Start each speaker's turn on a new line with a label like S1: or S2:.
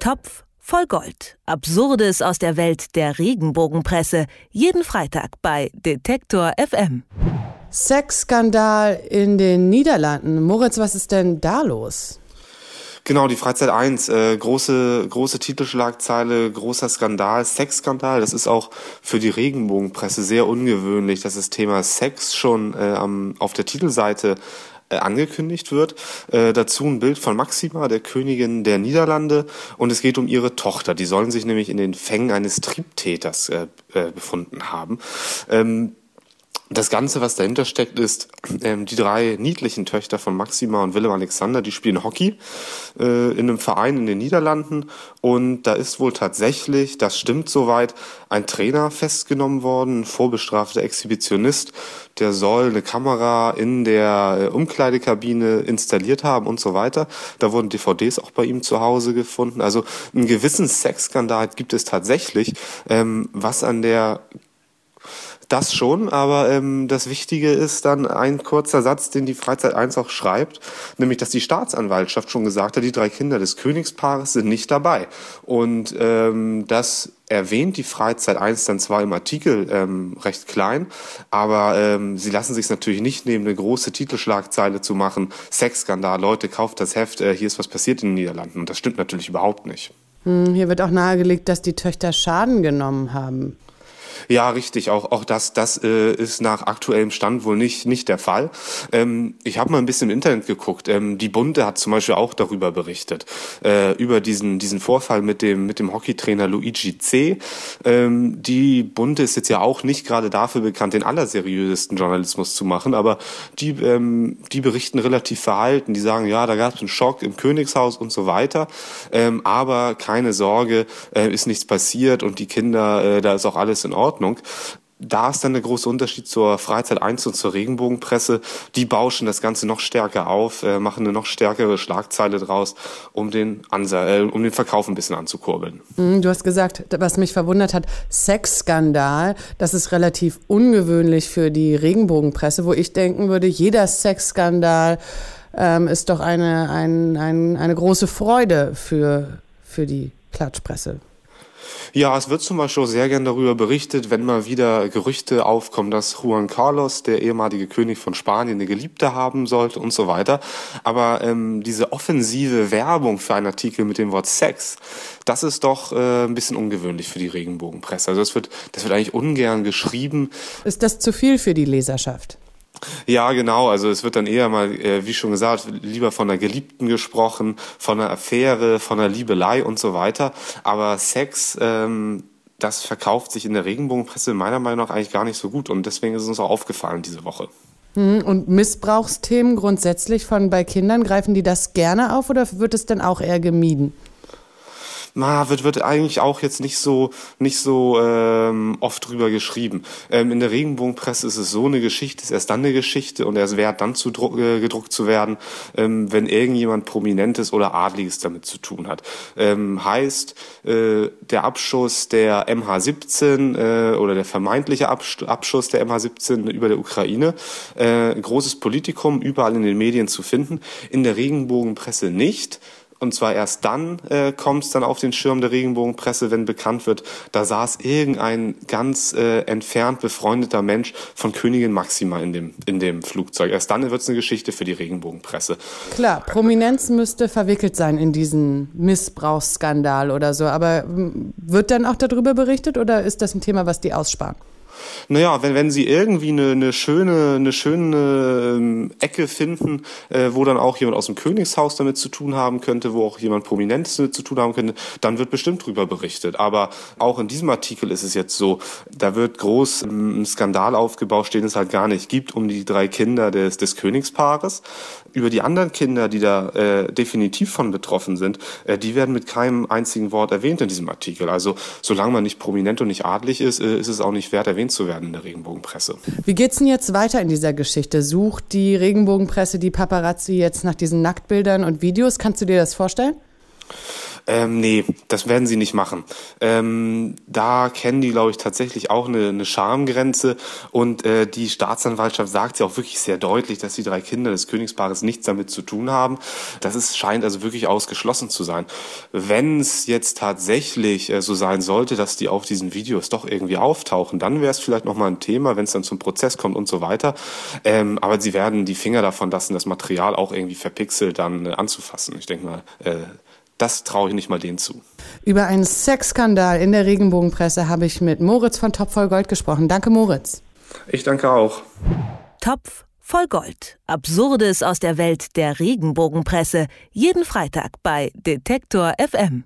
S1: Topf voll Gold. Absurdes aus der Welt der Regenbogenpresse. Jeden Freitag bei Detektor FM.
S2: Sexskandal in den Niederlanden. Moritz, was ist denn da los?
S3: Genau, die Freizeit 1, äh, große, große Titelschlagzeile, großer Skandal, Sexskandal. Das ist auch für die Regenbogenpresse sehr ungewöhnlich, dass das Thema Sex schon äh, am, auf der Titelseite angekündigt wird. Äh, dazu ein Bild von Maxima, der Königin der Niederlande. Und es geht um ihre Tochter. Die sollen sich nämlich in den Fängen eines Triebtäters äh, äh, befunden haben. Ähm, das Ganze, was dahinter steckt, ist, ähm, die drei niedlichen Töchter von Maxima und Willem Alexander, die spielen Hockey äh, in einem Verein in den Niederlanden. Und da ist wohl tatsächlich, das stimmt soweit, ein Trainer festgenommen worden, ein vorbestrafter Exhibitionist. Der soll eine Kamera in der äh, Umkleidekabine installiert haben und so weiter. Da wurden DVDs auch bei ihm zu Hause gefunden. Also einen gewissen Sexskandal gibt es tatsächlich, ähm, was an der das schon, aber ähm, das Wichtige ist dann ein kurzer Satz, den die Freizeit 1 auch schreibt, nämlich, dass die Staatsanwaltschaft schon gesagt hat, die drei Kinder des Königspaares sind nicht dabei. Und ähm, das erwähnt die Freizeit 1 dann zwar im Artikel ähm, recht klein, aber ähm, sie lassen sich natürlich nicht nehmen, eine große Titelschlagzeile zu machen, Sexskandal, Leute, kauft das Heft, äh, hier ist was passiert in den Niederlanden. Und das stimmt natürlich überhaupt nicht.
S2: Hm, hier wird auch nahegelegt, dass die Töchter Schaden genommen haben.
S3: Ja, richtig. Auch, auch das, das äh, ist nach aktuellem Stand wohl nicht, nicht der Fall. Ähm, ich habe mal ein bisschen im Internet geguckt. Ähm, die Bunde hat zum Beispiel auch darüber berichtet, äh, über diesen, diesen Vorfall mit dem, mit dem Hockeytrainer Luigi C. Ähm, die Bunde ist jetzt ja auch nicht gerade dafür bekannt, den allerseriösesten Journalismus zu machen, aber die, ähm, die berichten relativ verhalten. Die sagen, ja, da gab es einen Schock im Königshaus und so weiter. Ähm, aber keine Sorge, äh, ist nichts passiert und die Kinder, äh, da ist auch alles in Ordnung. Ordnung. Da ist dann der große Unterschied zur Freizeit 1 und zur Regenbogenpresse. Die bauschen das Ganze noch stärker auf, äh, machen eine noch stärkere Schlagzeile draus, um den, Ansa äh, um den Verkauf ein bisschen anzukurbeln.
S2: Mhm, du hast gesagt, was mich verwundert hat, Sexskandal, das ist relativ ungewöhnlich für die Regenbogenpresse, wo ich denken würde, jeder Sexskandal ähm, ist doch eine, ein, ein, eine große Freude für, für die Klatschpresse.
S3: Ja, es wird zum Beispiel sehr gern darüber berichtet, wenn mal wieder Gerüchte aufkommen, dass Juan Carlos, der ehemalige König von Spanien, eine Geliebte haben sollte und so weiter. Aber ähm, diese offensive Werbung für einen Artikel mit dem Wort Sex, das ist doch äh, ein bisschen ungewöhnlich für die Regenbogenpresse. Also das wird, das wird eigentlich ungern geschrieben.
S2: Ist das zu viel für die Leserschaft?
S3: Ja, genau. Also es wird dann eher mal, äh, wie schon gesagt, lieber von einer Geliebten gesprochen, von einer Affäre, von einer Liebelei und so weiter. Aber Sex, ähm, das verkauft sich in der Regenbogenpresse meiner Meinung nach eigentlich gar nicht so gut. Und deswegen ist es uns auch aufgefallen diese Woche.
S2: Hm, und Missbrauchsthemen grundsätzlich von bei Kindern, greifen die das gerne auf oder wird es dann auch eher gemieden?
S3: Na, wird, wird eigentlich auch jetzt nicht so, nicht so ähm, oft drüber geschrieben. Ähm, in der Regenbogenpresse ist es so, eine Geschichte ist erst dann eine Geschichte und erst wert dann zu äh, gedruckt zu werden, ähm, wenn irgendjemand Prominentes oder Adliges damit zu tun hat. Ähm, heißt, äh, der Abschuss der MH17 äh, oder der vermeintliche Abschuss der MH17 über der Ukraine, äh, großes Politikum, überall in den Medien zu finden, in der Regenbogenpresse nicht. Und zwar erst dann äh, kommt es dann auf den Schirm der Regenbogenpresse, wenn bekannt wird, da saß irgendein ganz äh, entfernt befreundeter Mensch von Königin Maxima in dem, in dem Flugzeug. Erst dann wird es eine Geschichte für die Regenbogenpresse.
S2: Klar, Prominenz müsste verwickelt sein in diesen Missbrauchsskandal oder so. Aber wird dann auch darüber berichtet oder ist das ein Thema, was die aussparen?
S3: Naja, wenn, wenn sie irgendwie eine, eine schöne, eine schöne ähm, Ecke finden, äh, wo dann auch jemand aus dem Königshaus damit zu tun haben könnte, wo auch jemand Prominentes damit zu tun haben könnte, dann wird bestimmt drüber berichtet. Aber auch in diesem Artikel ist es jetzt so, da wird groß ähm, ein Skandal aufgebaut, den es halt gar nicht gibt, um die drei Kinder des, des Königspaares. Über die anderen Kinder, die da äh, definitiv von betroffen sind, äh, die werden mit keinem einzigen Wort erwähnt in diesem Artikel. Also solange man nicht prominent und nicht adlig ist, äh, ist es auch nicht wert, erwähnt zu werden in der Regenbogenpresse.
S2: Wie geht's denn jetzt weiter in dieser Geschichte? Sucht die Regenbogenpresse die Paparazzi jetzt nach diesen Nacktbildern und Videos? Kannst du dir das vorstellen?
S3: Ähm, nee, das werden sie nicht machen. Ähm, da kennen die, glaube ich, tatsächlich auch eine, eine Schamgrenze und äh, die Staatsanwaltschaft sagt ja auch wirklich sehr deutlich, dass die drei Kinder des Königspaares nichts damit zu tun haben. Das ist, scheint also wirklich ausgeschlossen zu sein. Wenn es jetzt tatsächlich äh, so sein sollte, dass die auf diesen Videos doch irgendwie auftauchen, dann wäre es vielleicht nochmal ein Thema, wenn es dann zum Prozess kommt und so weiter. Ähm, aber sie werden die Finger davon lassen, das Material auch irgendwie verpixelt dann äh, anzufassen. Ich denke mal, äh, das traue ich nicht mal denen zu.
S2: Über einen Sexskandal in der Regenbogenpresse habe ich mit Moritz von Topf voll Gold gesprochen. Danke, Moritz.
S3: Ich danke auch.
S1: Topf voll Gold. Absurdes aus der Welt der Regenbogenpresse. Jeden Freitag bei Detektor FM.